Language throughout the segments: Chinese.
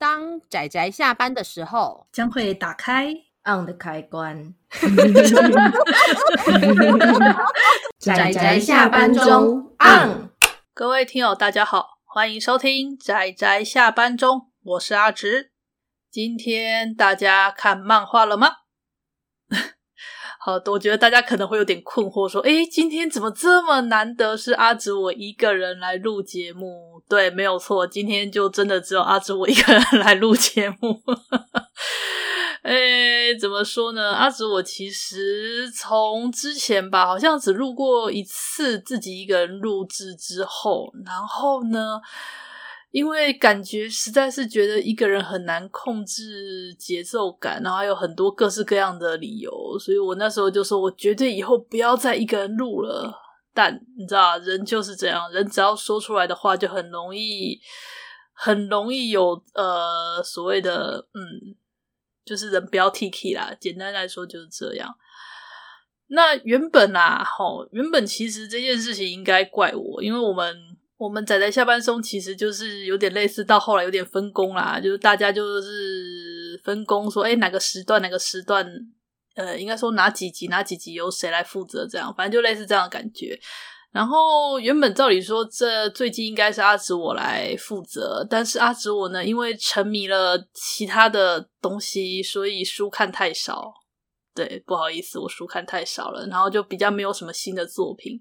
当仔仔下班的时候，将会打开 on 的开关。仔仔下班中 on。各位听友，大家好，欢迎收听仔仔下班中，我是阿直。今天大家看漫画了吗？好，我觉得大家可能会有点困惑，说：“诶，今天怎么这么难得是阿直我一个人来录节目？”对，没有错，今天就真的只有阿直我一个人来录节目。诶，怎么说呢？阿直我其实从之前吧，好像只录过一次自己一个人录制之后，然后呢，因为感觉实在是觉得一个人很难控制节奏感，然后还有很多各式各样的理由，所以我那时候就说，我绝对以后不要再一个人录了。但你知道，人就是这样，人只要说出来的话，就很容易，很容易有呃所谓的嗯，就是人不要 T K 啦。简单来说就是这样。那原本啊，齁，原本其实这件事情应该怪我，因为我们。我们仔仔下班中其实就是有点类似，到后来有点分工啦，就是大家就是分工说，哎，哪个时段哪个时段，呃，应该说哪几集哪几集由谁来负责，这样，反正就类似这样的感觉。然后原本照理说，这最近应该是阿紫我来负责，但是阿紫我呢，因为沉迷了其他的东西，所以书看太少。对，不好意思，我书看太少了，然后就比较没有什么新的作品。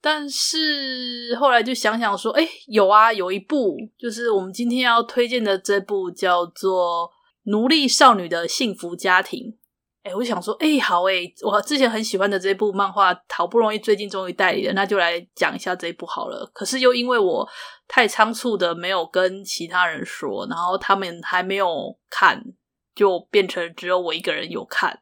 但是后来就想想说，哎，有啊，有一部就是我们今天要推荐的这部叫做《奴隶少女的幸福家庭》。哎，我想说，哎，好哎，我之前很喜欢的这部漫画，好不容易最近终于代理了，那就来讲一下这一部好了。可是又因为我太仓促的没有跟其他人说，然后他们还没有看，就变成只有我一个人有看。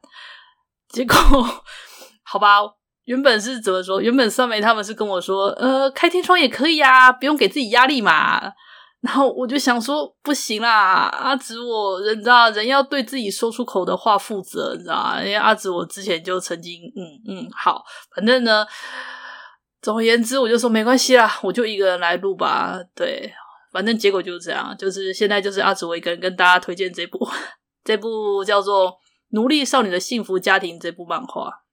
结果，好吧。原本是怎么说？原本酸梅他们是跟我说，呃，开天窗也可以啊，不用给自己压力嘛。然后我就想说，不行啦，阿紫我人知道，人要对自己说出口的话负责，你知道吗？因为阿紫我之前就曾经，嗯嗯，好，反正呢，总而言之，我就说没关系啦，我就一个人来录吧。对，反正结果就是这样，就是现在就是阿紫我一个人跟大家推荐这部，这部叫做《奴隶少女的幸福家庭》这部漫画。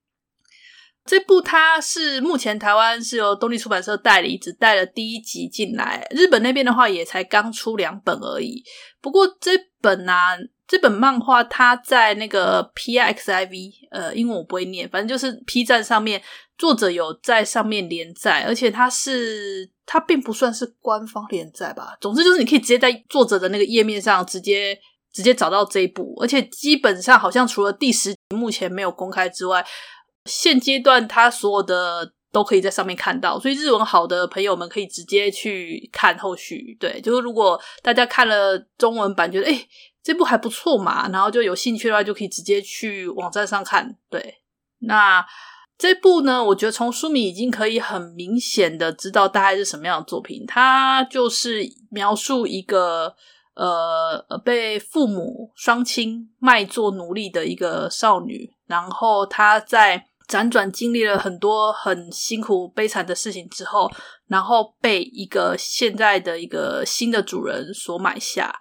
这部它是目前台湾是由东立出版社代理，只带了第一集进来。日本那边的话也才刚出两本而已。不过这本啊，这本漫画它在那个 P X I V，呃，英文我不会念，反正就是 P 站上面作者有在上面连载，而且它是它并不算是官方连载吧。总之就是你可以直接在作者的那个页面上直接直接找到这一部，而且基本上好像除了第十集目前没有公开之外。现阶段，他所有的都可以在上面看到，所以日文好的朋友们可以直接去看后续。对，就是如果大家看了中文版，觉得诶这部还不错嘛，然后就有兴趣的话，就可以直接去网站上看。对，那这部呢，我觉得从书名已经可以很明显的知道大概是什么样的作品。它就是描述一个呃被父母双亲卖做奴隶的一个少女，然后她在。辗转经历了很多很辛苦悲惨的事情之后，然后被一个现在的一个新的主人所买下。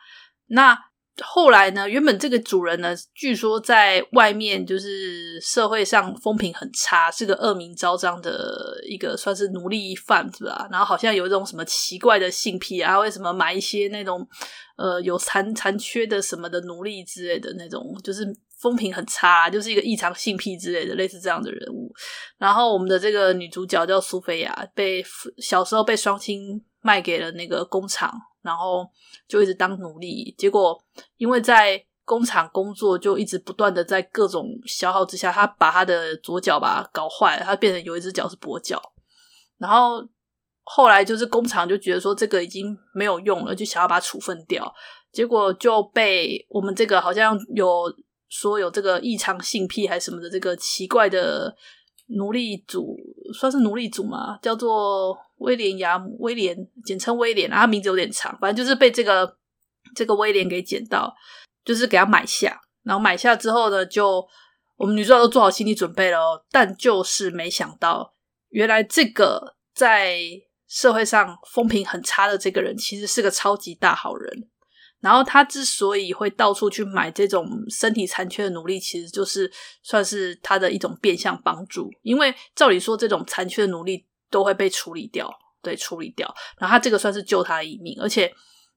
那后来呢？原本这个主人呢，据说在外面就是社会上风评很差，是个恶名昭彰的一个算是奴隶贩子吧。然后好像有一种什么奇怪的性癖啊，为什么买一些那种呃有残残缺的什么的奴隶之类的那种，就是。风评很差，就是一个异常性癖之类的，类似这样的人物。然后我们的这个女主角叫苏菲亚，被小时候被双亲卖给了那个工厂，然后就一直当奴隶。结果因为在工厂工作，就一直不断的在各种消耗之下，她把她的左脚吧搞坏了，她变成有一只脚是跛脚。然后后来就是工厂就觉得说这个已经没有用了，就想要把它处分掉。结果就被我们这个好像有。说有这个异常性癖还是什么的，这个奇怪的奴隶主，算是奴隶主嘛，叫做威廉亚姆，威廉简称威廉，然他名字有点长，反正就是被这个这个威廉给捡到，就是给他买下，然后买下之后呢，就我们女主角都做好心理准备了，但就是没想到，原来这个在社会上风评很差的这个人，其实是个超级大好人。然后他之所以会到处去买这种身体残缺的奴隶，其实就是算是他的一种变相帮助。因为照理说，这种残缺的奴隶都会被处理掉，对，处理掉。然后他这个算是救他一命。而且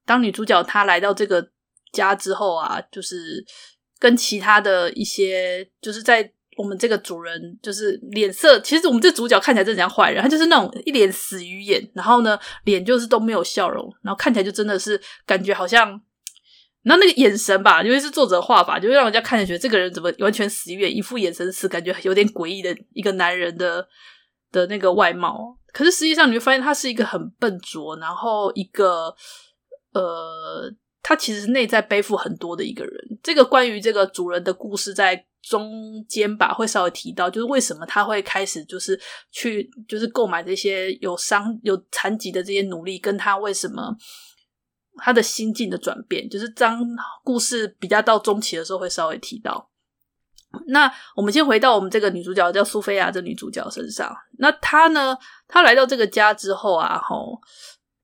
当女主角她来到这个家之后啊，就是跟其他的一些，就是在我们这个主人就是脸色，其实我们这主角看起来真的像坏人，他就是那种一脸死鱼眼，然后呢脸就是都没有笑容，然后看起来就真的是感觉好像。然后那个眼神吧，因为是作者画法，就会让人家看着觉得这个人怎么完全死鱼眼，一副眼神死，感觉有点诡异的一个男人的的那个外貌。可是实际上你会发现，他是一个很笨拙，然后一个呃，他其实内在背负很多的一个人。这个关于这个主人的故事，在中间吧会稍微提到，就是为什么他会开始就是去就是购买这些有伤有残疾的这些奴隶，跟他为什么。他的心境的转变，就是当故事比较到中期的时候，会稍微提到。那我们先回到我们这个女主角叫苏菲亚这女主角身上。那她呢？她来到这个家之后啊，吼，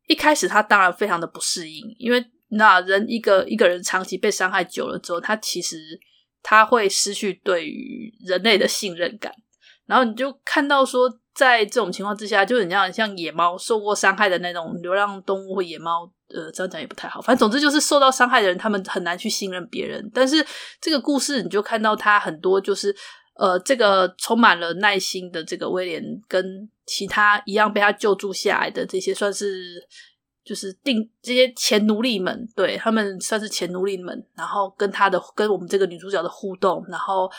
一开始她当然非常的不适应，因为那人一个一个人长期被伤害久了之后，他其实他会失去对于人类的信任感。然后你就看到说，在这种情况之下，就很像像野猫受过伤害的那种流浪动物或野猫。呃，这样讲也不太好。反正总之就是受到伤害的人，他们很难去信任别人。但是这个故事，你就看到他很多就是呃，这个充满了耐心的这个威廉，跟其他一样被他救助下来的这些，算是就是定这些前奴隶们，对，他们算是前奴隶们。然后跟他的跟我们这个女主角的互动，然后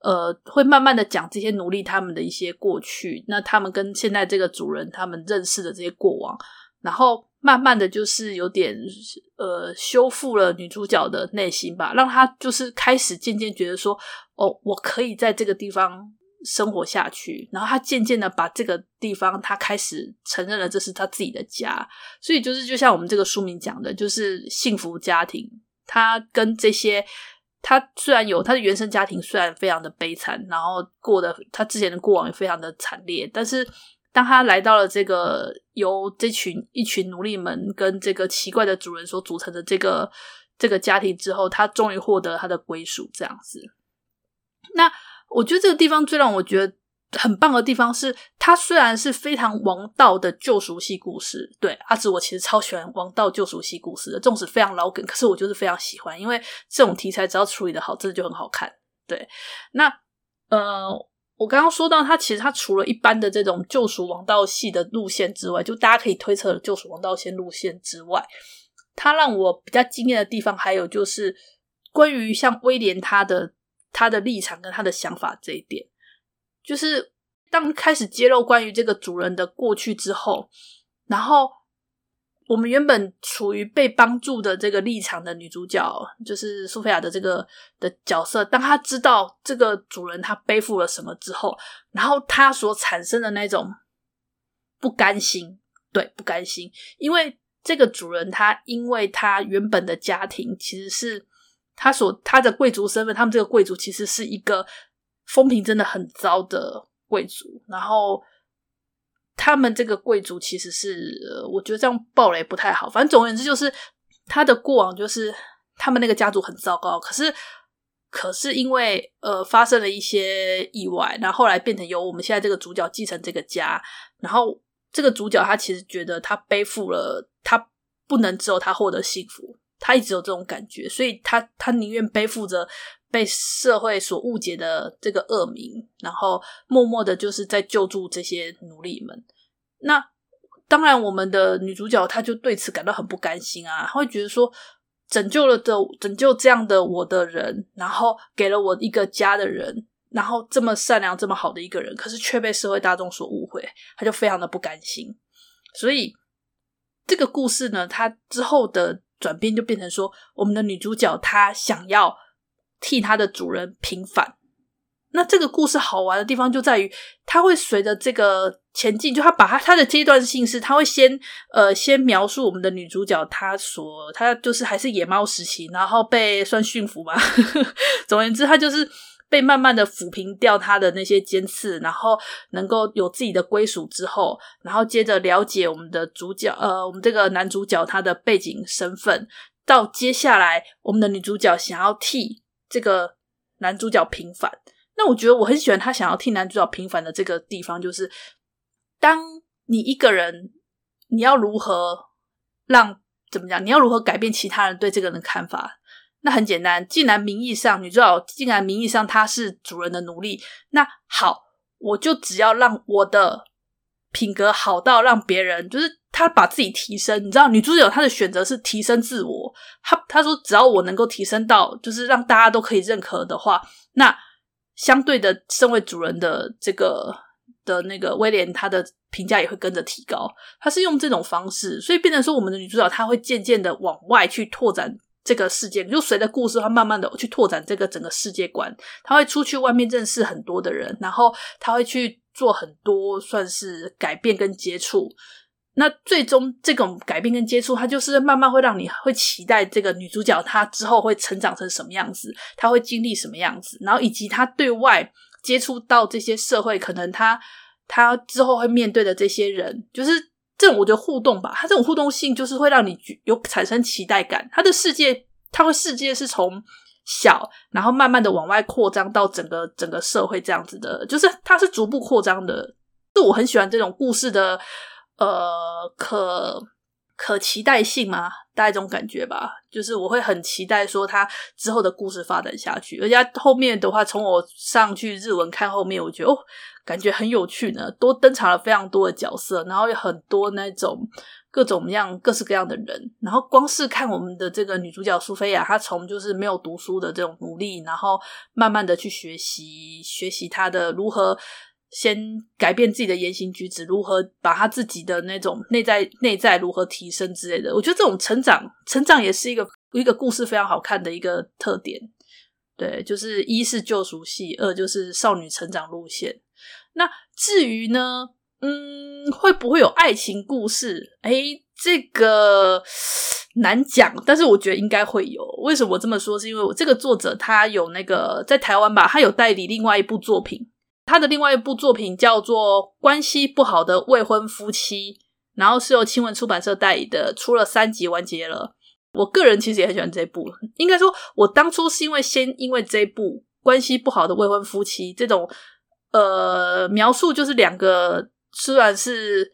呃，会慢慢的讲这些奴隶他们的一些过去，那他们跟现在这个主人他们认识的这些过往，然后。慢慢的就是有点呃修复了女主角的内心吧，让她就是开始渐渐觉得说，哦，我可以在这个地方生活下去。然后她渐渐的把这个地方，她开始承认了这是她自己的家。所以就是就像我们这个书名讲的，就是幸福家庭。她跟这些，她虽然有她的原生家庭，虽然非常的悲惨，然后过的她之前的过往也非常的惨烈，但是。当他来到了这个由这群一群奴隶们跟这个奇怪的主人所组成的这个这个家庭之后，他终于获得他的归属。这样子，那我觉得这个地方最让我觉得很棒的地方是，它虽然是非常王道的救赎系故事。对，阿紫我其实超喜欢王道救赎系故事的，纵使非常老梗，可是我就是非常喜欢，因为这种题材只要处理得好，真的就很好看。对，那呃。我刚刚说到，他其实他除了一般的这种救赎王道系的路线之外，就大家可以推测的救赎王道线路线之外，他让我比较惊艳的地方，还有就是关于像威廉他的他的立场跟他的想法这一点，就是当开始揭露关于这个主人的过去之后，然后。我们原本处于被帮助的这个立场的女主角，就是苏菲亚的这个的角色，当她知道这个主人他背负了什么之后，然后她所产生的那种不甘心，对，不甘心，因为这个主人他因为他原本的家庭其实是他所他的贵族身份，他们这个贵族其实是一个风评真的很糟的贵族，然后。他们这个贵族其实是，我觉得这样爆雷不太好。反正总而言之，就是他的过往就是他们那个家族很糟糕。可是，可是因为呃发生了一些意外，然后后来变成由我们现在这个主角继承这个家。然后这个主角他其实觉得他背负了，他不能只有他获得幸福，他一直有这种感觉，所以他他宁愿背负着。被社会所误解的这个恶名，然后默默的，就是在救助这些奴隶们。那当然，我们的女主角她就对此感到很不甘心啊，她会觉得说，拯救了的拯救这样的我的人，然后给了我一个家的人，然后这么善良、这么好的一个人，可是却被社会大众所误会，她就非常的不甘心。所以这个故事呢，它之后的转变就变成说，我们的女主角她想要。替她的主人平反。那这个故事好玩的地方就在于，它会随着这个前进，就他把它它的阶段性是，他会先呃先描述我们的女主角，她所她就是还是野猫时期，然后被算驯服嘛。总而言之，她就是被慢慢的抚平掉他的那些尖刺，然后能够有自己的归属之后，然后接着了解我们的主角，呃，我们这个男主角他的背景身份。到接下来我们的女主角想要替这个男主角平反。那我觉得我很喜欢他想要替男主角平反的这个地方，就是当你一个人，你要如何让怎么讲？你要如何改变其他人对这个人的看法？那很简单，既然名义上女主角，既然名义上她是主人的奴隶，那好，我就只要让我的品格好到让别人，就是她把自己提升。你知道，女主角她的选择是提升自我。她她说，只要我能够提升到，就是让大家都可以认可的话，那。相对的，身为主人的这个的那个威廉，他的评价也会跟着提高。他是用这种方式，所以变成说，我们的女主角她会渐渐的往外去拓展这个世界，就随着故事，她慢慢的去拓展这个整个世界观。他会出去外面认识很多的人，然后他会去做很多算是改变跟接触。那最终这种改变跟接触，它就是慢慢会让你会期待这个女主角她之后会成长成什么样子，她会经历什么样子，然后以及她对外接触到这些社会，可能她她之后会面对的这些人，就是这种我觉得互动吧，它这种互动性就是会让你有产生期待感。它的世界，它会世界是从小，然后慢慢的往外扩张到整个整个社会这样子的，就是它是逐步扩张的。是我很喜欢这种故事的。呃，可可期待性吗？大概这种感觉吧，就是我会很期待说他之后的故事发展下去。而且后面的话，从我上去日文看后面，我觉得哦，感觉很有趣呢，多登场了非常多的角色，然后有很多那种各种样、各式各样的人。然后光是看我们的这个女主角苏菲亚，她从就是没有读书的这种努力，然后慢慢的去学习，学习她的如何。先改变自己的言行举止，如何把他自己的那种内在内在如何提升之类的，我觉得这种成长成长也是一个一个故事非常好看的一个特点。对，就是一是救赎系，二就是少女成长路线。那至于呢，嗯，会不会有爱情故事？诶，这个难讲，但是我觉得应该会有。为什么我这么说？是因为我这个作者他有那个在台湾吧，他有代理另外一部作品。他的另外一部作品叫做《关系不好的未婚夫妻》，然后是由青文出版社代理的，出了三集完结了。我个人其实也很喜欢这部，应该说，我当初是因为先因为这部《关系不好的未婚夫妻》这种呃描述，就是两个虽然是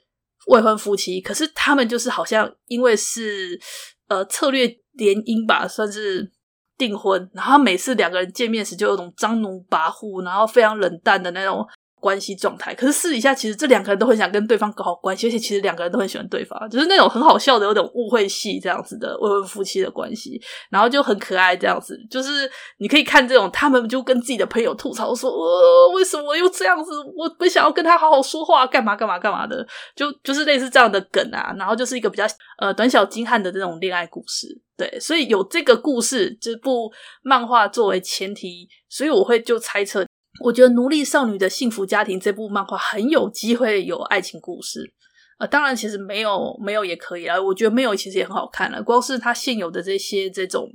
未婚夫妻，可是他们就是好像因为是呃策略联姻吧，算是。订婚，然后每次两个人见面时就有种张奴跋扈，然后非常冷淡的那种关系状态。可是私底下，其实这两个人都很想跟对方搞好关系，而且其实两个人都很喜欢对方，就是那种很好笑的，有点误会戏这样子的未婚夫妻的关系，然后就很可爱这样子。就是你可以看这种，他们就跟自己的朋友吐槽说：“呃，为什么又这样子？我不想要跟他好好说话，干嘛干嘛干嘛的。”就就是类似这样的梗啊，然后就是一个比较呃短小精悍的这种恋爱故事。对，所以有这个故事这部漫画作为前提，所以我会就猜测，我觉得《奴隶少女的幸福家庭》这部漫画很有机会有爱情故事。呃，当然，其实没有没有也可以啊。我觉得没有其实也很好看了，光是它现有的这些这种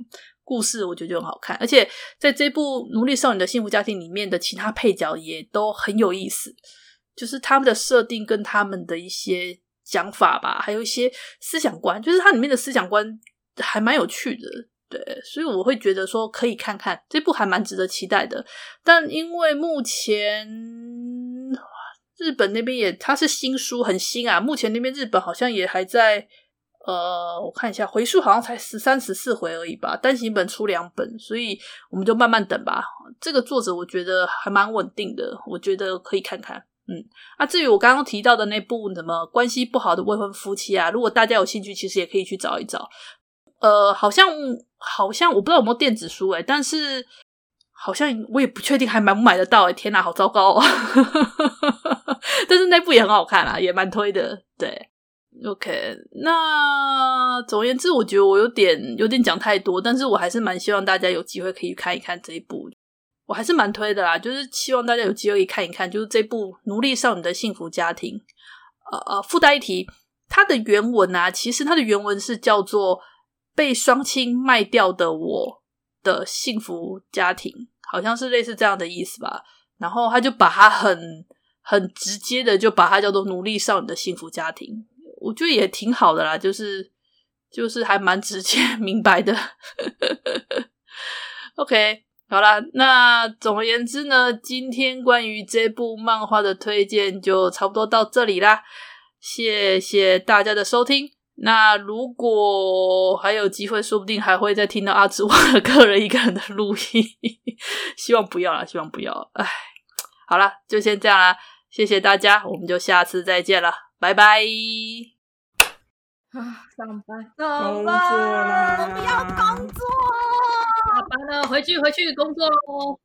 故事，我觉得就很好看。而且在这部《奴隶少女的幸福家庭》里面的其他配角也都很有意思，就是他们的设定跟他们的一些讲法吧，还有一些思想观，就是它里面的思想观。还蛮有趣的，对，所以我会觉得说可以看看这部还蛮值得期待的。但因为目前日本那边也它是新书很新啊，目前那边日本好像也还在呃，我看一下回数好像才十三十四回而已吧，单行本出两本，所以我们就慢慢等吧。这个作者我觉得还蛮稳定的，我觉得可以看看。嗯，啊，至于我刚刚提到的那部什么关系不好的未婚夫妻啊，如果大家有兴趣，其实也可以去找一找。呃，好像好像我不知道有没有电子书诶，但是好像我也不确定还买不买得到诶，天哪，好糟糕哦！但是那部也很好看啦，也蛮推的。对，OK，那总而言之，我觉得我有点有点讲太多，但是我还是蛮希望大家有机会可以看一看这一部，我还是蛮推的啦，就是希望大家有机会可以看一看，就是这部《奴隶少女的幸福家庭》。呃呃，附带一提，它的原文啊，其实它的原文是叫做。被双亲卖掉的我的幸福家庭，好像是类似这样的意思吧。然后他就把它很很直接的就把它叫做奴隶少女的幸福家庭，我觉得也挺好的啦。就是就是还蛮直接 明白的。OK，好啦，那总而言之呢，今天关于这部漫画的推荐就差不多到这里啦。谢谢大家的收听。那如果还有机会，说不定还会再听到阿梓我的个人一个人的录音。希望不要啦，希望不要。哎，好了，就先这样啦。谢谢大家，我们就下次再见了，拜拜。啊，上班，上班，我不要工作。下班了，回去回去工作喽。